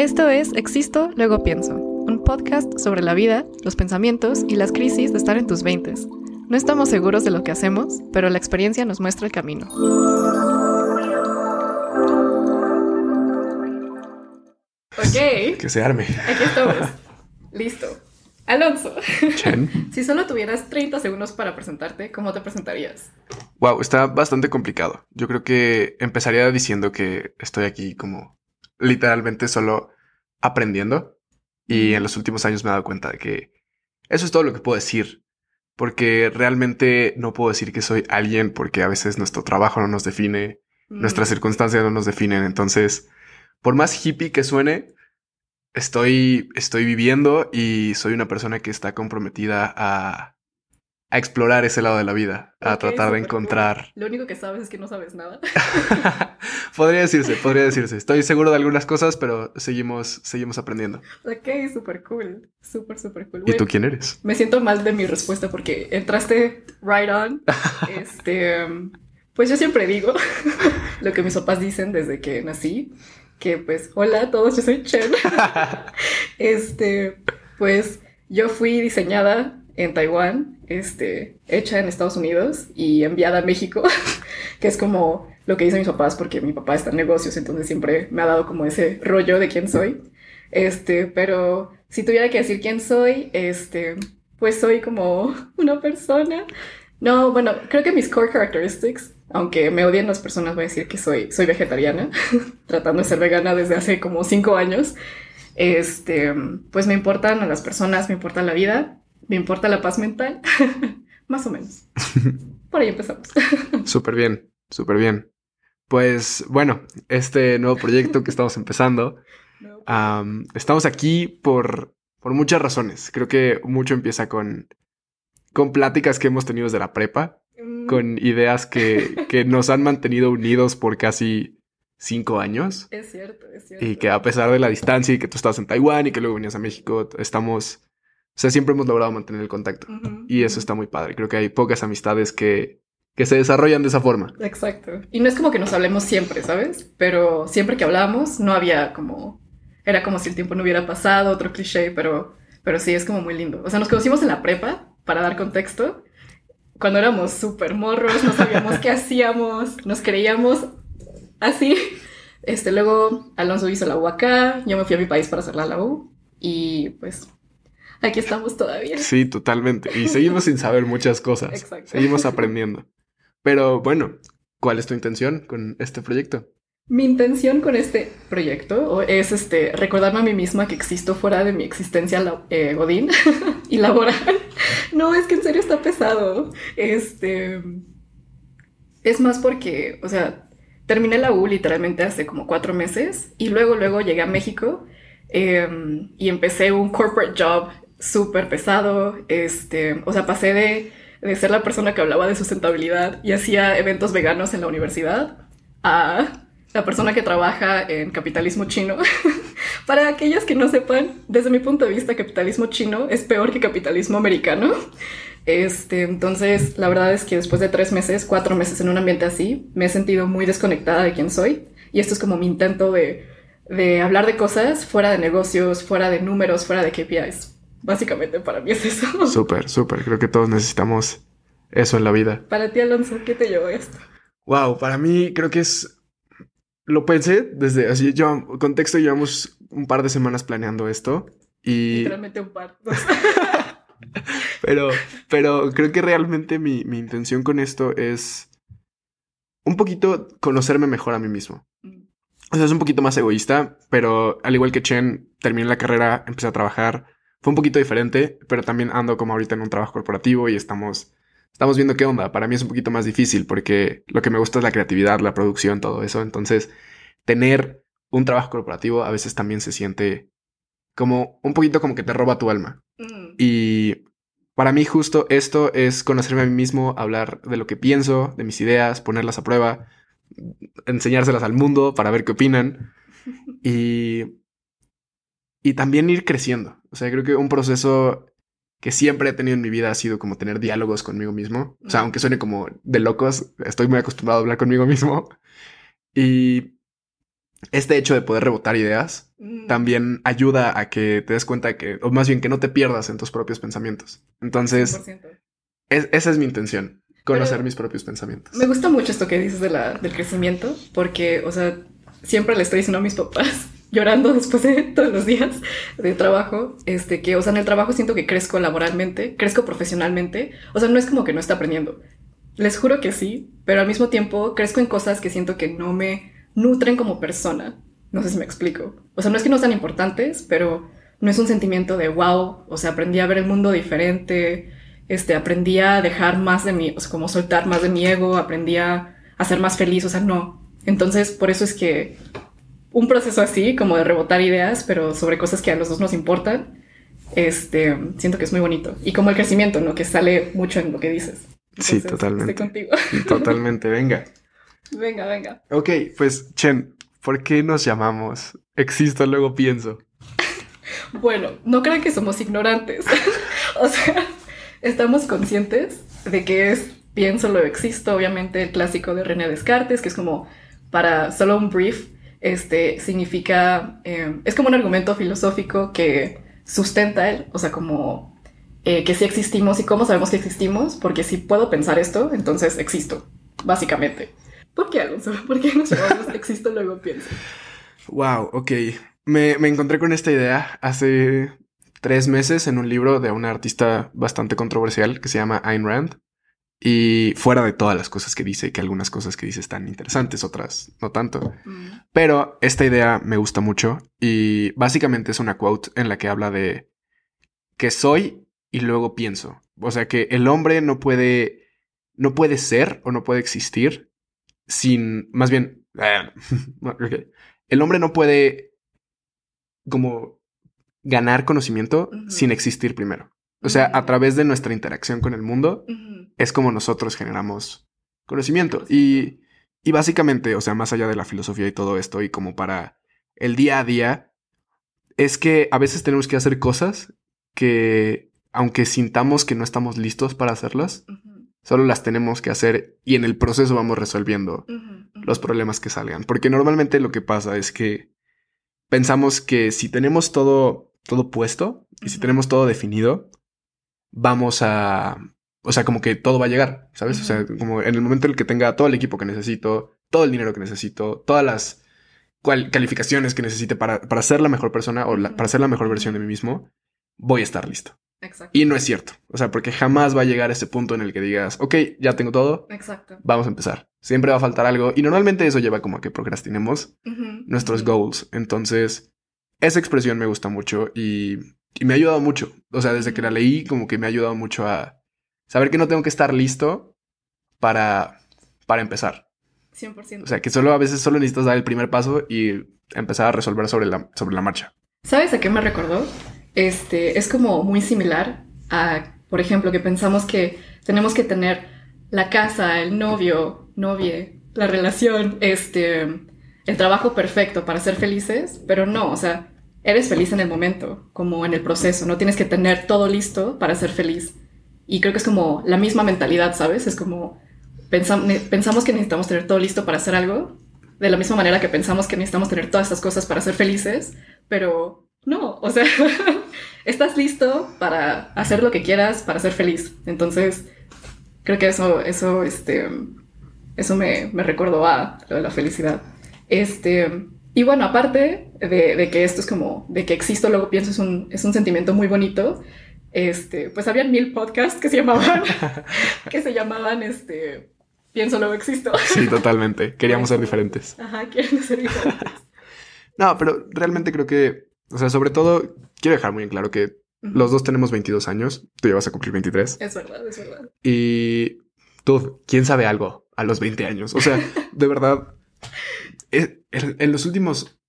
Esto es Existo, luego pienso, un podcast sobre la vida, los pensamientos y las crisis de estar en tus veintes. No estamos seguros de lo que hacemos, pero la experiencia nos muestra el camino. Ok. Que se arme. Aquí estamos. Listo. Alonso. Chen. Si solo tuvieras 30 segundos para presentarte, ¿cómo te presentarías? Wow, está bastante complicado. Yo creo que empezaría diciendo que estoy aquí como literalmente solo aprendiendo. Y en los últimos años me he dado cuenta de que eso es todo lo que puedo decir. Porque realmente no puedo decir que soy alguien porque a veces nuestro trabajo no nos define, nuestras Mm. circunstancias no nos definen. Entonces, por más hippie que suene, estoy, estoy viviendo y soy una persona que está comprometida a, a explorar ese lado de la vida, a tratar de súper cool. encontrar. Lo único que sabes es que no sabes nada. podría decirse, podría decirse. Estoy seguro de algunas cosas, pero seguimos, seguimos aprendiendo. ok, súper cool. Súper, súper cool. ¿Y Güey, tú quién eres? Me siento mal de mi respuesta porque entraste right on. Este, pues yo siempre digo lo que mis papás dicen desde que nací, que pues, hola a todos, yo soy Chen. Este, pues yo fui diseñada en Taiwán, este, hecha en Estados Unidos y enviada a México, que es como lo que dicen mis papás porque mi papá está en negocios, entonces siempre me ha dado como ese rollo de quién soy. Este, pero si tuviera que decir quién soy, este, pues soy como una persona. No, bueno, creo que mis core characteristics, aunque me odien las personas, voy a decir que soy, soy vegetariana, tratando de ser vegana desde hace como cinco años. Este, pues me importan a las personas, me importa la vida, me importa la paz mental, más o menos. Por ahí empezamos. Súper bien, súper bien. Pues bueno, este nuevo proyecto que estamos empezando, am, estamos aquí por, por muchas razones. Creo que mucho empieza con, con pláticas que hemos tenido desde la prepa, Mm, con ideas que, que nos han mantenido unidos por casi cinco años. Es cierto, es cierto. Y que a pesar de la distancia y que tú estabas en Taiwán y que luego venías a México, estamos, sea, siempre hemos logrado mantener el contacto. Y eso está muy padre. Creo que hay pocas amistades que, que se desarrollan de esa forma. Exacto. Y no es como que nos hablemos siempre, ¿sabes? Pero siempre que hablábamos no había como... Era como si el tiempo no hubiera pasado, otro cliché, pero, pero sí, es como muy lindo. O sea, nos conocimos en la prepa, para dar contexto, cuando éramos súper morros, no sabíamos qué hacíamos, nos creíamos así. Este, luego Alonso hizo la U acá, yo me fui a mi país para hacer la U y pues aquí estamos todavía. Sí, totalmente. Y seguimos sin saber muchas cosas. Exacto. Seguimos aprendiendo. Pero bueno, ¿cuál es tu intención con este proyecto? Mi intención con este proyecto es este, recordarme a mí misma que existo fuera de mi existencia eh, godín y laboral. No, es que en serio está pesado. Este, es más porque, o sea, terminé la U literalmente hace como cuatro meses y luego, luego llegué a México em, y empecé un corporate job súper pesado. Este, o sea, pasé de, de ser la persona que hablaba de sustentabilidad y hacía eventos veganos en la universidad a la persona que trabaja en capitalismo chino. Para aquellos que no sepan, desde mi punto de vista, capitalismo chino es peor que capitalismo americano. Este, entonces, la verdad es que después de tres meses, cuatro meses en un ambiente así, me he sentido muy desconectada de quién soy. Y esto es como mi intento de, de hablar de cosas fuera de negocios, fuera de números, fuera de KPIs. Básicamente para mí es eso. Súper, súper. Creo que todos necesitamos eso en la vida. Para ti, Alonso, ¿qué te llevó esto? Wow, para mí creo que es... Lo pensé desde... Así, yo, contexto, llevamos un par de semanas planeando esto. Y... Literalmente un par. Pero, pero creo que realmente mi, mi intención con esto es un poquito conocerme mejor a mí mismo. O sea, es un poquito más egoísta, pero al igual que Chen, terminé la carrera, empecé a trabajar. Fue un poquito diferente, pero también ando como ahorita en un trabajo corporativo y estamos, estamos viendo qué onda. Para mí es un poquito más difícil porque lo que me gusta es la creatividad, la producción, todo eso. Entonces, tener un trabajo corporativo a veces también se siente como un poquito como que te roba tu alma. Mm, Y para mí justo esto es conocerme a mí mismo, hablar de lo que pienso, de mis ideas, ponerlas a prueba, enseñárselas al mundo para ver qué opinan y, y también ir creciendo. O sea, creo que un proceso que siempre he tenido en mi vida ha sido como tener diálogos conmigo mismo. O sea, aunque suene como de locos, estoy muy acostumbrado a hablar conmigo mismo. Y este hecho de poder rebotar ideas mm, también ayuda a que te des cuenta que, o más bien que no te pierdas en tus propios pensamientos. Entonces, esa es mi intención, conocer mis propios pensamientos. Me gusta mucho esto que dices de la, del crecimiento, porque, o sea, siempre le estoy diciendo a mis papás, llorando después de todos los días de trabajo, este, que, o sea, en el trabajo siento que crezco laboralmente, crezco profesionalmente, o sea, no es como que no esté aprendiendo. Les juro que sí, pero al mismo tiempo crezco en cosas que siento que no me nutren como persona. No sé si me explico. O sea, no es que no sean importantes, pero no es un sentimiento de wow, o sea, aprendí a ver el mundo diferente, este, aprendí a dejar más de mi, o sea, como soltar más de mi ego, aprendí a, ser más feliz, o sea, no. Entonces, por eso es que un proceso así, como de rebotar ideas, pero sobre cosas que a los dos nos importan, este, siento que es muy bonito. Y como el crecimiento, ¿no? Que sale mucho en lo que dices. sí, totalmente. Estoy contigo. Totalmente, venga. Venga, venga. Ok, pues Chen, ¿por qué nos llamamos Existo, luego pienso? bueno, no crean que somos ignorantes. o sea, estamos conscientes de que es pienso, luego existo, obviamente el clásico de René Descartes, que es como para solo un brief, este significa, eh, es como un argumento filosófico que sustenta él, o sea, como eh, que sí existimos y cómo sabemos que existimos, porque si puedo pensar esto, entonces existo, básicamente. ¿Por qué, Alonso? ¿Por qué nos llamamos Existo luego pienso? Wow, ok. Me, me encontré con esta idea hace tres meses en un libro de una artista bastante controversial que se llama Ayn Rand. Y fuera de todas las cosas que dice, que algunas cosas que dice están interesantes, otras no tanto. Mm. Pero esta idea me gusta mucho y básicamente es una quote en la que habla de que soy y luego pienso. O sea que el hombre no puede, no puede ser o no puede existir sin, más bien, el hombre no puede como ganar conocimiento sin existir primero. O sea, a través de nuestra interacción con el mundo es como nosotros generamos conocimiento. Y, y básicamente, o sea, más allá de la filosofía y todo esto, y como para el día a día, es que a veces tenemos que hacer cosas que, aunque sintamos que no estamos listos para hacerlas, Solo las tenemos que hacer y en el proceso vamos resolviendo los problemas que salgan. Porque normalmente lo que pasa es que pensamos que si tenemos todo, todo puesto y si tenemos todo definido, vamos a... O sea, como que todo va a llegar, ¿sabes? O sea, como en el momento en el que tenga todo el equipo que necesito, todo el dinero que necesito, todas las calificaciones que necesite para, para ser la mejor persona o para ser la mejor versión de mí mismo, voy a estar listo. Exacto. Y no es cierto. O sea, porque jamás va a llegar ese punto en el que digas, ok, ya tengo todo. Exacto. Vamos a empezar. Siempre va a faltar algo. Y normalmente eso lleva como a que procrastinemos nuestros goals. Entonces, esa expresión me gusta mucho y, y, me ha ayudado mucho. O sea, desde que la leí, como que me ha ayudado mucho a saber que no tengo que estar listo para, para empezar. 100%. O sea, que solo a veces solo necesitas dar el primer paso y empezar a resolver sobre la, sobre la marcha. ¿Sabes a qué me recordó? este, es como muy similar a, por ejemplo, que pensamos que tenemos que tener la casa, el novio, novie, la relación, este, el trabajo perfecto para ser felices, pero no, o sea, eres feliz en el momento, como en el proceso, no tienes que tener todo listo para ser feliz. Y creo que es como la misma mentalidad, ¿sabes? Es como pensamos que necesitamos tener todo listo para hacer algo, de la misma manera que pensamos que necesitamos tener todas estas cosas para ser felices, pero no, o sea, estás listo para hacer lo que quieras, para ser feliz. Entonces, creo que eso, eso, este, eso me, me recordó a lo de la felicidad. Este, y bueno, aparte de, que esto es como, de que existo, luego pienso, es un, es un sentimiento muy bonito. Este, pues habían mil podcasts que se llamaban, que se llamaban, este, pienso, luego existo. Sí, totalmente. Queríamos ser diferentes. Ajá, queríamos ser diferentes. no, pero realmente creo que o sea, sobre todo, quiero dejar muy en claro que los dos tenemos 22 años. Tú ya vas a cumplir 23. Es verdad, es verdad. Y tú, ¿quién sabe algo a los 20 años? O sea, de verdad, en los últimos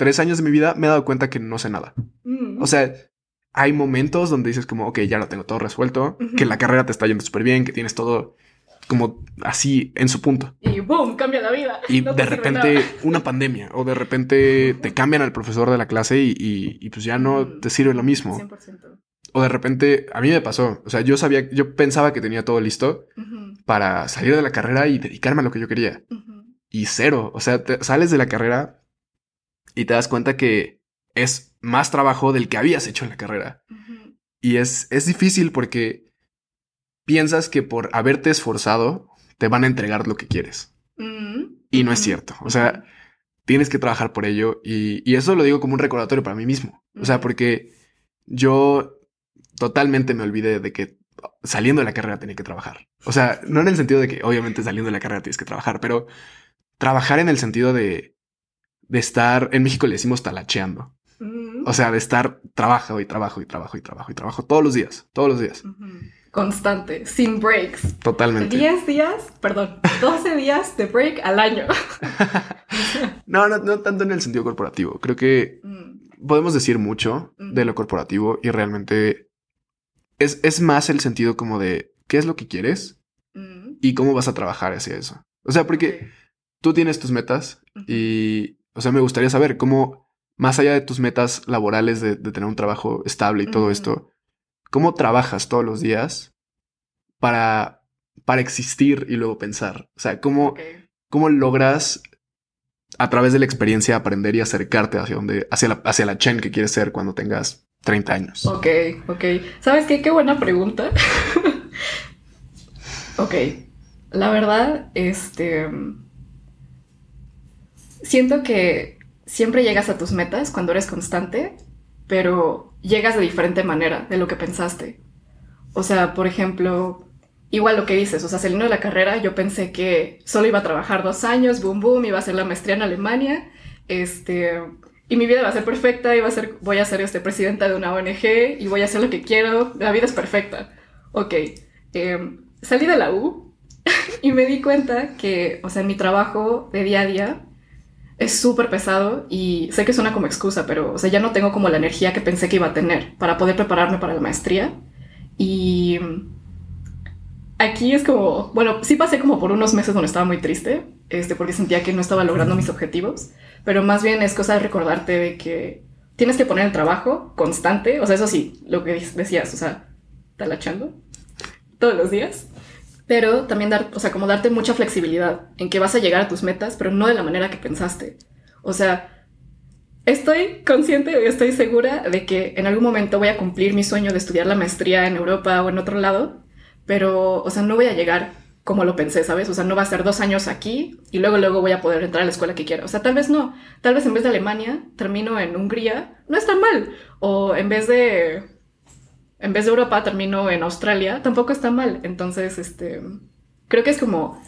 tres años de mi vida me he dado cuenta que no sé nada. Mm. O sea, hay momentos donde dices como, ok, ya lo tengo todo resuelto, que la carrera te está yendo súper bien, que tienes todo como así en su punto. Y boom, cambia la vida. Y de repente una pandemia o de repente te cambian al profesor de la clase y, pues ya no mm. te sirve lo mismo. 100%. O de repente, a mí me pasó, o sea, yo sabía, yo pensaba que tenía todo listo para salir de la carrera y dedicarme a lo que yo quería. Y cero, o sea, te, sales de la carrera y te das cuenta que es más trabajo del que habías hecho en la carrera. Y es, es difícil porque piensas que por haberte esforzado te van a entregar lo que quieres. Mm, Y no es cierto. O sea, tienes que trabajar por ello. Y, y eso lo digo como un recordatorio para mí mismo. O sea, porque yo totalmente me olvidé de que saliendo de la carrera tenía que trabajar. O sea, no en el sentido de que obviamente saliendo de la carrera tienes que trabajar, pero trabajar en el sentido de, de estar, en México le decimos talacheando. O sea, de estar trabajo y trabajo y trabajo y trabajo y trabajo todos los días, todos los días. Constante, sin breaks. Totalmente. 10 días, perdón, 12 días de break al año. No, no, no tanto en el sentido corporativo. Creo que Mm, podemos decir mucho de lo corporativo y realmente es, es más el sentido como de qué es lo que quieres mm, y cómo vas a trabajar hacia eso. O sea, porque. Tú tienes tus metas y, o sea, me gustaría saber cómo, más allá de tus metas laborales de, de tener un trabajo estable y todo esto, cómo trabajas todos los días para, para existir y luego pensar. O sea, cómo, cómo logras a través de la experiencia aprender y acercarte hacia donde, hacia la, hacia la Chen que quieres ser cuando tengas 30 años. Ok, ok. ¿Sabes qué? Qué buena pregunta. ok. La verdad, este. Siento que siempre llegas a tus metas cuando eres constante, pero llegas de diferente manera de lo que pensaste. O sea, por ejemplo, igual lo que dices, o sea, saliendo de la carrera, yo pensé que solo iba a trabajar dos años, boom, boom, iba a hacer la maestría en Alemania, este, y mi vida va a ser perfecta, iba a ser, voy a ser este, presidenta de una ONG y voy a hacer lo que quiero, la vida es perfecta. Ok, em, salí de la U y me di cuenta que, o sea, mi trabajo de día a día es súper pesado y sé que suena como excusa, pero, o sea, ya no tengo como la energía que pensé que iba a tener para poder prepararme para la maestría. Y aquí es como, bueno, sí pasé como por unos meses donde estaba muy triste, este, porque sentía que no estaba logrando mis objetivos, pero más bien es cosa de recordarte de que tienes que poner el trabajo constante, o sea, eso sí, lo que decías, o sea, talachando todos los días, pero también dar, o sea, darte mucha flexibilidad en que vas a llegar a tus metas, pero no de la manera que pensaste. O sea, estoy consciente estoy segura de que en algún momento voy a cumplir mi sueño de estudiar la maestría en Europa o en otro lado, pero, o sea, no voy a llegar como lo pensé, ¿sabes? O sea, no va a ser dos años aquí y luego, luego voy a poder entrar a la escuela que quiera. O sea, tal vez no. Tal vez en vez de Alemania termino en Hungría. No está mal. O en vez de en vez de Europa termino en Australia, tampoco está mal. Entonces, este, creo que es como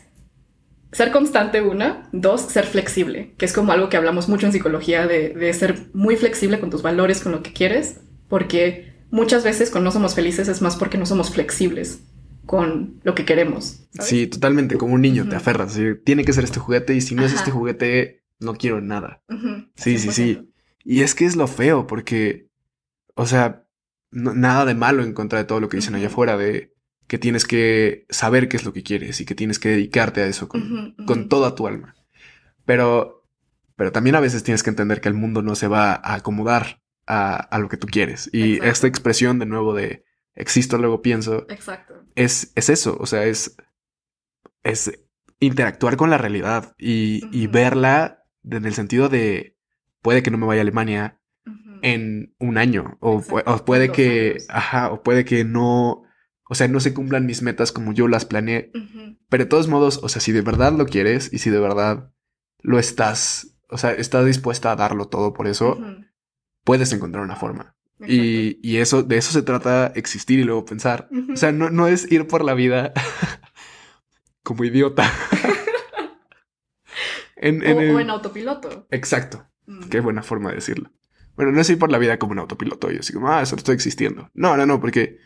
ser constante una, dos, ser flexible, que es como algo que hablamos mucho en psicología de, de ser muy flexible con tus valores, con lo que quieres, porque muchas veces cuando no somos felices es más porque no somos flexibles con lo que queremos. ¿sabes? Sí, totalmente. Como un niño te aferras. Tiene que ser este juguete y si no es este juguete, no quiero nada. Sí, sí, 100%. sí. Y es que es lo feo porque, o sea, no- nada de malo en contra de todo lo que dicen allá afuera de que tienes que saber qué es lo que quieres y que tienes que dedicarte a eso con, con toda tu alma. Pero, pero también a veces tienes que entender que el mundo no se va a acomodar a, a lo que tú quieres. Y Exacto. esta expresión de nuevo de existo, luego pienso, Exacto. es, es eso. O sea, es, es interactuar con la realidad y, y verla en el sentido de puede que no me vaya a Alemania. En un año o, puede que, ajá, o puede que no, o sea, no se cumplan mis metas como yo las planeé. Pero de todos modos, o sea, si de verdad lo quieres y si de verdad lo estás, o sea, estás dispuesta a darlo todo por eso, puedes encontrar una forma. Y, y eso, de eso se trata existir y luego pensar. O sea, no, no es ir por la vida como idiota. en, en o, el- o en autopiloto. Exacto. Mm. Qué buena forma de decirlo. Bueno, no es ir por la vida como un autopiloto y así como, ah, solo estoy existiendo. No, no, no, porque,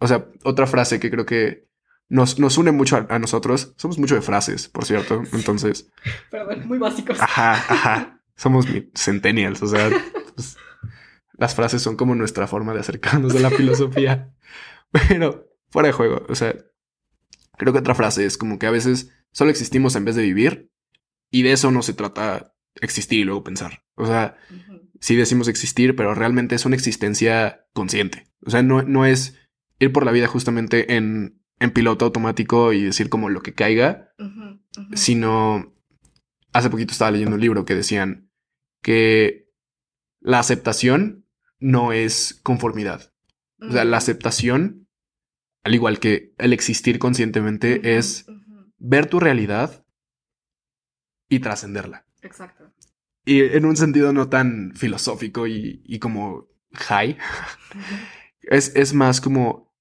o sea, otra frase que creo que nos, nos une mucho a, a nosotros, somos mucho de frases, por cierto. Entonces, Perdón, muy básicos. ajá, ajá, somos centennials, o sea, pues, las frases son como nuestra forma de acercarnos a la filosofía. Pero, fuera de juego, o sea, creo que otra frase es como que a veces solo existimos en vez de vivir y de eso no se trata existir y luego pensar. O sea. Sí decimos existir, pero realmente es una existencia consciente. O sea, no, no es ir por la vida justamente en, en piloto automático y decir como lo que caiga, sino hace poquito estaba leyendo un libro que decían que la aceptación no es conformidad. O sea, la aceptación, al igual que el existir conscientemente, es ver tu realidad y trascenderla. Exacto. Y en un sentido no tan filosófico y, y como high, es, es más como,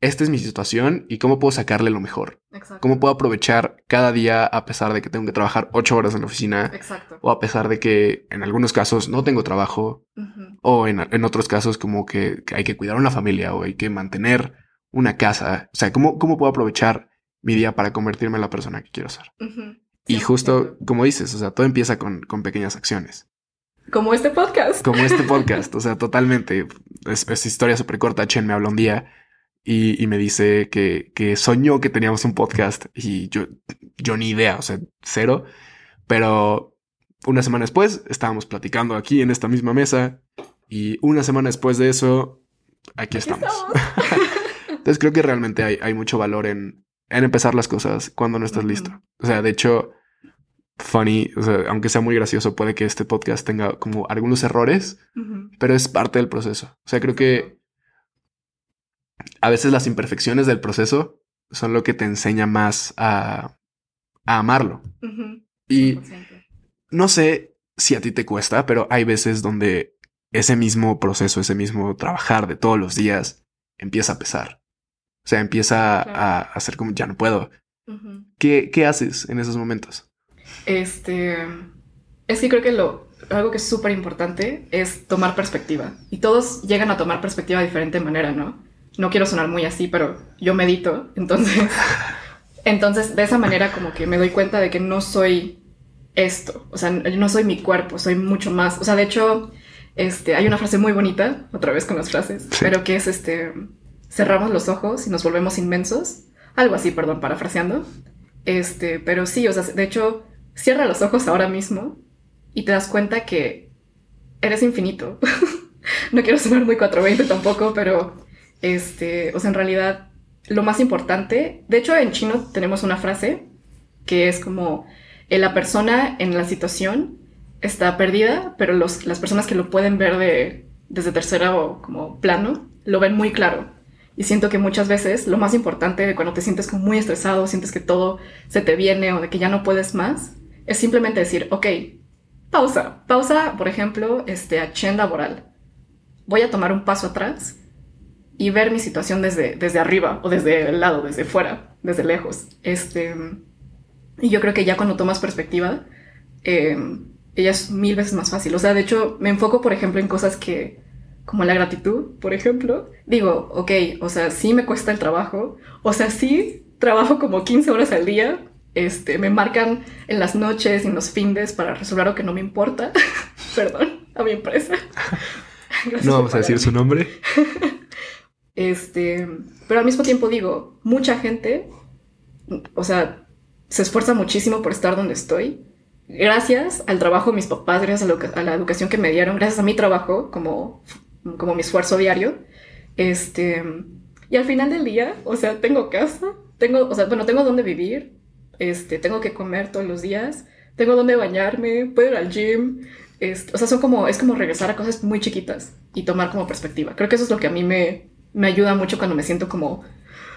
esta es mi situación y cómo puedo sacarle lo mejor. Exacto. ¿Cómo puedo aprovechar cada día a pesar de que tengo que trabajar ocho horas en la oficina? Exacto. O a pesar de que en algunos casos no tengo trabajo, o en, en otros casos como que, que hay que cuidar una familia o hay que mantener una casa. O sea, ¿cómo, cómo puedo aprovechar mi día para convertirme en la persona que quiero ser? Y 100%. justo como dices, o sea, todo empieza con, con pequeñas acciones. Como este podcast. Como este podcast, o sea, totalmente. Es, es historia súper corta. Chen me habla un día y, y me dice que, que soñó que teníamos un podcast y yo, yo ni idea, o sea, cero. Pero una semana después estábamos platicando aquí en esta misma mesa y una semana después de eso, aquí, Aquí estamos. estamos. Entonces creo que realmente hay, hay mucho valor en, en empezar las cosas cuando no estás listo. O sea, de hecho, funny, o sea, aunque sea muy gracioso, puede que este podcast tenga como algunos errores, pero es parte del proceso. O sea, creo que a veces las imperfecciones del proceso son lo que te enseña más a, a amarlo. Y 100%. no sé si a ti te cuesta, pero hay veces donde ese mismo proceso, ese mismo trabajar de todos los días empieza a pesar. O sea, empieza Claro. a, a ser como ya no puedo. ¿Qué, ¿Qué haces en esos momentos? Este. Es que creo que lo. Algo que es súper importante es tomar perspectiva. Y todos llegan a tomar perspectiva de diferente manera, ¿no? No quiero sonar muy así, pero yo medito. Entonces. Entonces, de esa manera, como que me doy cuenta de que no soy esto. O sea, no soy mi cuerpo, soy mucho más. O sea, de hecho, este, hay una frase muy bonita, otra vez con las frases, Sí. pero que es este. Cerramos los ojos y nos volvemos inmensos. Algo así, perdón, parafraseando. Este, pero sí, o sea, de hecho, cierra los ojos ahora mismo y te das cuenta que eres infinito. no quiero sonar muy 420 tampoco, pero este, o sea, en realidad, lo más importante, de hecho, en chino tenemos una frase que es como eh, la persona en la situación está perdida, pero los, las personas que lo pueden ver de, desde tercera o como plano lo ven muy claro. Y siento que muchas veces lo más importante de cuando te sientes como muy estresado, sientes que todo se te viene o de que ya no puedes más, es simplemente decir, ok, pausa, pausa, por ejemplo, este, acción laboral. Voy a tomar un paso atrás y ver mi situación desde, desde arriba o desde el lado, desde fuera, desde lejos. Este, y yo creo que ya cuando tomas perspectiva, eh, ella es mil veces más fácil. O sea, de hecho, me enfoco, por ejemplo, en cosas que, como la gratitud, por ejemplo. Digo, ok, o sea, sí me cuesta el trabajo. O sea, sí trabajo como 15 horas al día. Este, me marcan en las noches y en los fines para resolver lo que no me importa. Perdón, a mi empresa. Gracias No vamos a decir su nombre. Este, pero al mismo tiempo digo, mucha gente, o sea, se esfuerza muchísimo por estar donde estoy. Gracias al trabajo de mis papás, gracias a, lo que- a la educación que me dieron, gracias a mi trabajo como, como mi esfuerzo diario. Este, y al final del día, o sea, tengo casa, tengo, o sea, bueno, tengo donde vivir, este, tengo que comer todos los días, tengo donde bañarme, puedo ir al gym. este, o sea, son como, es como regresar a cosas muy chiquitas y tomar como perspectiva. Creo que eso es lo que a mí me, me ayuda mucho cuando me siento como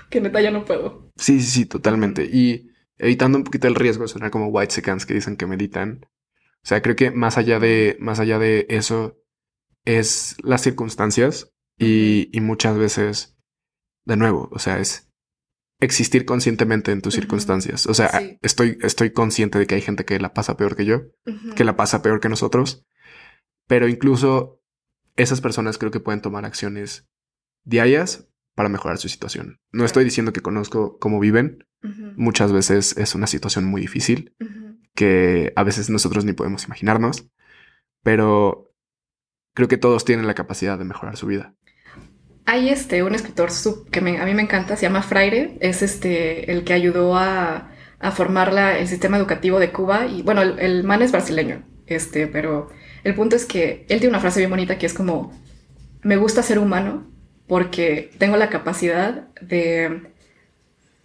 que neta ya no puedo. Sí, sí, sí, totalmente. Y evitando un poquito el riesgo de sonar como white seconds que dicen que meditan. O sea, creo que más allá de, más allá de eso es las circunstancias y, y muchas veces, de nuevo, o sea, es existir conscientemente en tus circunstancias. O sea, Sí. estoy, estoy consciente de que hay gente que la pasa peor que yo, que la pasa peor que nosotros, pero incluso esas personas creo que pueden tomar acciones diarias para mejorar su situación. No estoy diciendo que conozco cómo viven, muchas veces es una situación muy difícil que a veces nosotros ni podemos imaginarnos, pero creo que todos tienen la capacidad de mejorar su vida. Hay este, un escritor sub- que a mí me encanta, se llama Fraire, es este, el que ayudó a, formar la- el sistema educativo de Cuba y bueno, el, el man es brasileño, este, pero el punto es que él tiene una frase bien bonita que es como, me gusta ser humano porque tengo la capacidad de,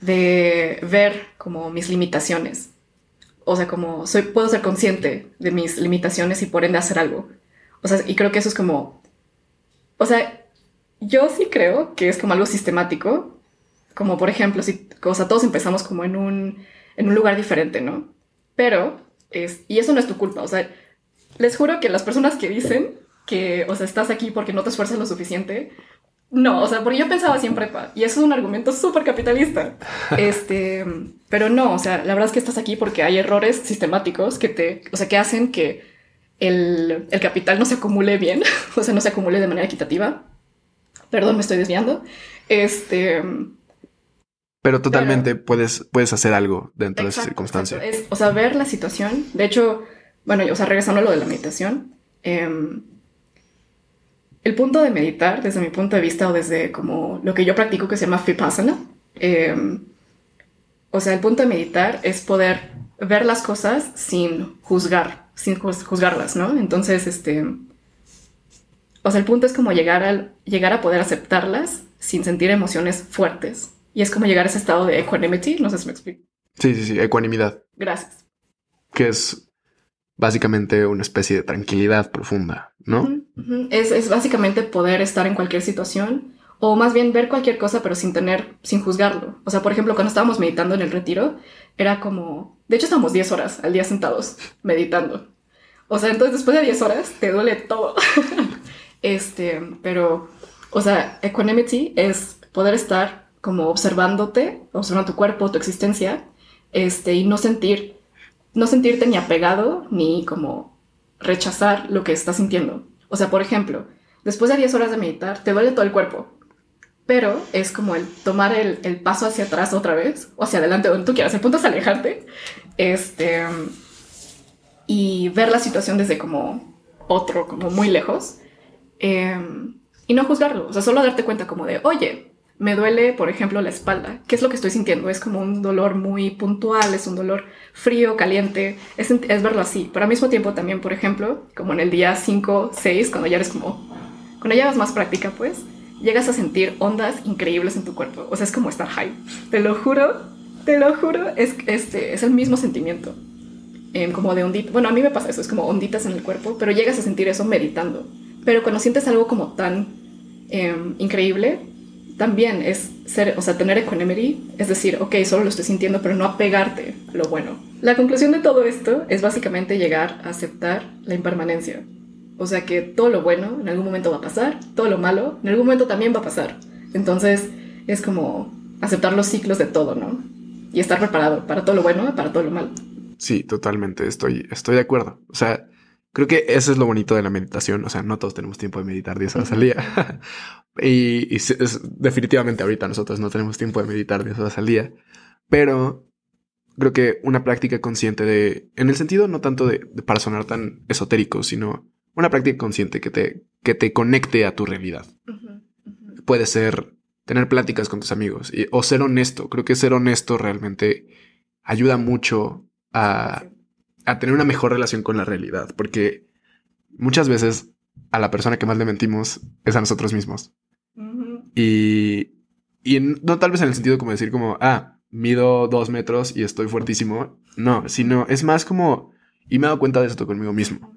de ver como mis limitaciones. O sea, como soy, puedo ser consciente de mis limitaciones y por ende hacer algo. O sea, y creo que eso es como, o sea, yo sí creo que es como algo sistemático, como por ejemplo, si, o sea, todos empezamos como en un, en un lugar diferente, ¿no? Pero, es, y eso no es tu culpa, o sea, les juro que las personas que dicen que, o sea, estás aquí porque no te esfuerzas lo suficiente, no, o sea, porque yo pensaba siempre y eso es un argumento súper capitalista. Este, pero no, o sea, la verdad es que estás aquí porque hay errores sistemáticos que te, o sea, que hacen que el, el capital no se acumule bien, o sea, no se acumule de manera equitativa. Perdón, me estoy desviando. Este. Pero totalmente puedes, puedes hacer algo dentro de esa circunstancia. Es, o sea, ver la situación. De hecho, bueno, o sea, regresando a lo de la meditación, em, el punto de meditar, desde mi punto de vista o desde como lo que yo practico que se llama Vipassana, em, o sea, el punto de meditar es poder ver las cosas sin juzgar, sin juzgarlas, ¿no? Entonces, este, o sea, el punto es como llegar, al, llegar a poder aceptarlas sin sentir emociones fuertes. Y es como llegar a ese estado de equanimity, no sé si me explico. Sí, sí, sí, ecuanimidad. Gracias. Que es básicamente una especie de tranquilidad profunda, ¿no? Es, es, básicamente poder estar en cualquier situación o más bien ver cualquier cosa pero sin tener, sin juzgarlo. O sea, por ejemplo, cuando estábamos meditando en el retiro, era como, de hecho estábamos 10 horas al día sentados meditando. O sea, entonces después de 10 horas te duele todo. este, pero, o sea, equanimity es poder estar como observándote, observando tu cuerpo, tu existencia, este, y no sentir no sentirte ni apegado ni como rechazar lo que estás sintiendo. O sea, por ejemplo, después de 10 horas de meditar, te duele todo el cuerpo, pero es como el tomar el, paso hacia atrás otra vez, o hacia adelante, donde tú quieras. El punto es alejarte este, y ver la situación desde como otro, como muy lejos, em, y no juzgarlo, o sea, solo darte cuenta como de, oye, me duele, por ejemplo, la espalda. ¿Qué es lo que estoy sintiendo? Es como un dolor muy puntual, es un dolor frío, caliente, es, verlo así. Pero al mismo tiempo también, por ejemplo, como en el día 5, 6, cuando ya eres como, cuando ya vas más práctica, pues, llegas a sentir ondas increíbles en tu cuerpo. O sea, es como estar high. Te lo juro, te lo juro, es, este, es el mismo sentimiento. Em, como de onditas. Bueno, a mí me pasa eso, es como onditas en el cuerpo, pero llegas a sentir eso meditando. Pero cuando sientes algo como tan em, increíble, también es ser, o sea, tener equanimity, es decir, ok, solo lo estoy sintiendo, pero no apegarte a lo bueno. La conclusión de todo esto es básicamente llegar a aceptar la impermanencia. O sea que todo lo bueno en algún momento va a pasar, todo lo malo en algún momento también va a pasar. Entonces es como aceptar los ciclos de todo, ¿no? Y estar preparado para todo lo bueno y para todo lo malo. Sí, totalmente, estoy, estoy de acuerdo. O sea, creo que eso es lo bonito de la meditación. O sea, no todos tenemos tiempo de meditar 10 horas al día. Y, definitivamente ahorita nosotros no tenemos tiempo de meditar 10 horas al día, pero creo que una práctica consciente de, en el sentido no tanto de, para sonar tan esotérico, sino una práctica consciente que te, que te conecte a tu realidad. Puede ser tener pláticas con tus amigos o ser honesto. Creo que ser honesto realmente ayuda mucho a, a tener una mejor relación con la realidad, porque muchas veces a la persona que más le mentimos es a nosotros mismos. Y, y no tal vez en el sentido como decir como, ah, mido dos metros y estoy fuertísimo. No, sino es más como, y me he dado cuenta de esto conmigo mismo.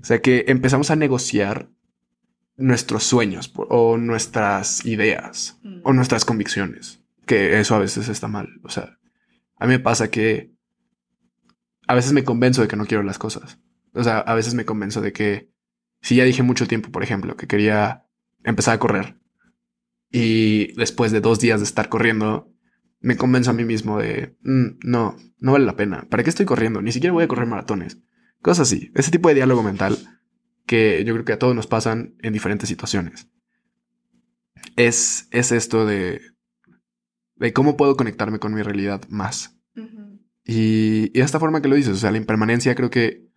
O sea que empezamos a negociar nuestros sueños o nuestras ideas mm. o nuestras convicciones. Que eso a veces está mal. O sea, a mí me pasa que a veces me convenzo de que no quiero las cosas. O sea, a veces me convenzo de que si ya dije mucho tiempo, por ejemplo, que quería empezar a correr y después de dos días de estar corriendo, me convenzo a mí mismo de, mm, no, no vale la pena. ¿Para qué estoy corriendo? Ni siquiera voy a correr maratones. Cosas así. Ese tipo de diálogo mental que yo creo que a todos nos pasan en diferentes situaciones. Es, es esto de, de cómo puedo conectarme con mi realidad más. Y, y, esta forma que lo dices, o sea, la impermanencia creo que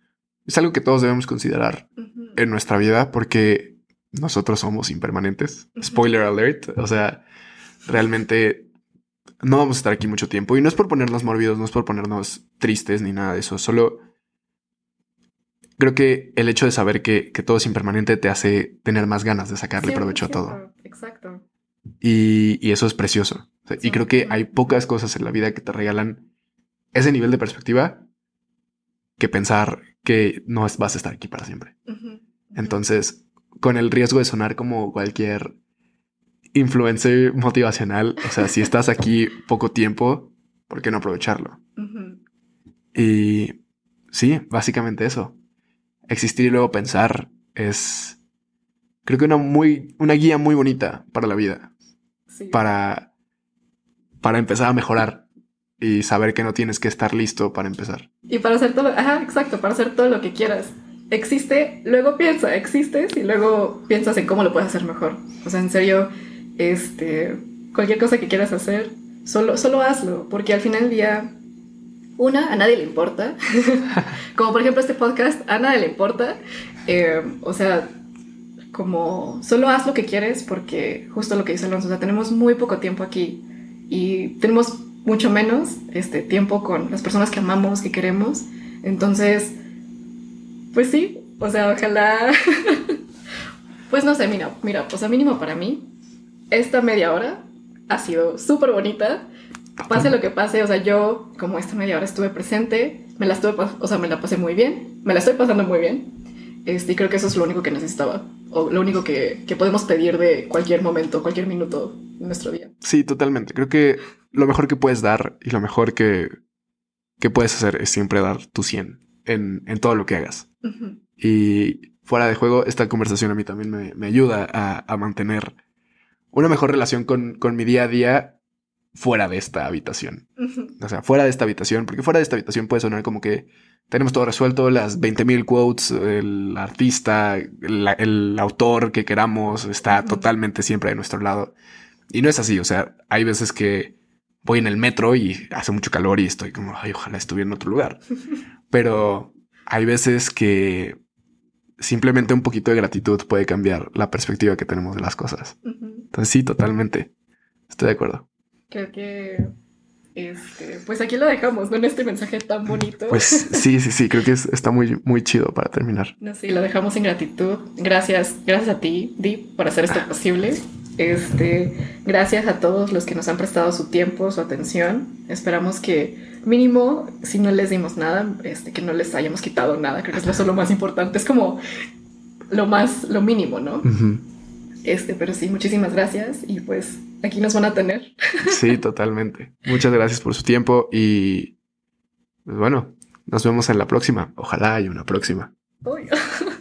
es algo que todos debemos considerar en nuestra vida porque nosotros somos impermanentes. Spoiler alert. O sea, realmente no vamos a estar aquí mucho tiempo. Y no es por ponernos morbidos, no es por ponernos tristes ni nada de eso. Solo creo que el hecho de saber que, todo es impermanente te hace tener más ganas de sacarle provecho a todo. Exacto. Y, eso es precioso. y creo que hay pocas cosas en la vida que te regalan ese nivel de perspectiva que pensar que no vas a estar aquí para siempre. Entonces, con el riesgo de sonar como cualquier influencer motivacional, o sea, si estás aquí poco tiempo, ¿por qué no aprovecharlo? Y sí, básicamente eso. Existir y luego pensar es, creo que una muy, una guía muy bonita para la vida. Para, para empezar a mejorar y saber que no tienes que estar listo para empezar. Y para hacer todo, ajá, exacto, para hacer todo lo que quieras. Existe, luego piensa, existes y luego piensas en cómo lo puedes hacer mejor. O sea, en serio, este, cualquier cosa que quieras hacer, solo, solo hazlo, porque al final del día, una, a nadie le importa. como por ejemplo este podcast, a nadie le importa. Eh, o sea, como solo haz lo que quieres porque justo lo que dice Alonso, o sea, tenemos muy poco tiempo aquí y tenemos mucho menos este tiempo con las personas que amamos, que queremos. Entonces, pues sí, o sea, ojalá pues no sé, mira, mira, pues a mínimo para mí esta media hora ha sido súper bonita. Pase lo que pase, o sea, yo como esta media hora estuve presente, me la estuve, o sea, me la pasé muy bien, me la estoy pasando muy bien. Este, y creo que eso es lo único que necesitaba, o lo único que, que podemos pedir de cualquier momento, cualquier minuto de nuestro día. Sí, totalmente. Creo que lo mejor que puedes dar y lo mejor que, que puedes hacer es siempre dar tu 100 en, en todo lo que hagas. Y fuera de juego, esta conversación a mí también me, me ayuda a, a, mantener una mejor relación con, con, mi día a día fuera de esta habitación. O sea, fuera de esta habitación, porque fuera de esta habitación puede sonar como que tenemos todo resuelto, las 20.000 quotes, el artista, el, el, autor que queramos está totalmente siempre de nuestro lado. Y no es así, o sea, hay veces que voy en el metro y hace mucho calor y estoy como, ay, ojalá estuviera en otro lugar. Pero hay veces que simplemente un poquito de gratitud puede cambiar la perspectiva que tenemos de las cosas. Entonces sí, totalmente. Estoy de acuerdo. Creo que este, pues aquí lo dejamos, ¿no? En este mensaje tan bonito. Pues sí, sí, sí, creo que es, está muy, muy chido para terminar. No, sí, lo dejamos en gratitud. Gracias, gracias a ti, Di, por hacer esto posible. Este, gracias a todos los que nos han prestado su tiempo, su atención. Esperamos que mínimo, si no les dimos nada, este, que no les hayamos quitado nada. Creo que es eso lo más importante. Es como lo más, lo mínimo, ¿no? Este, pero sí, muchísimas gracias y pues aquí nos van a tener. Sí, totalmente. Muchas gracias por su tiempo y pues bueno, nos vemos en la próxima. Ojalá haya una próxima.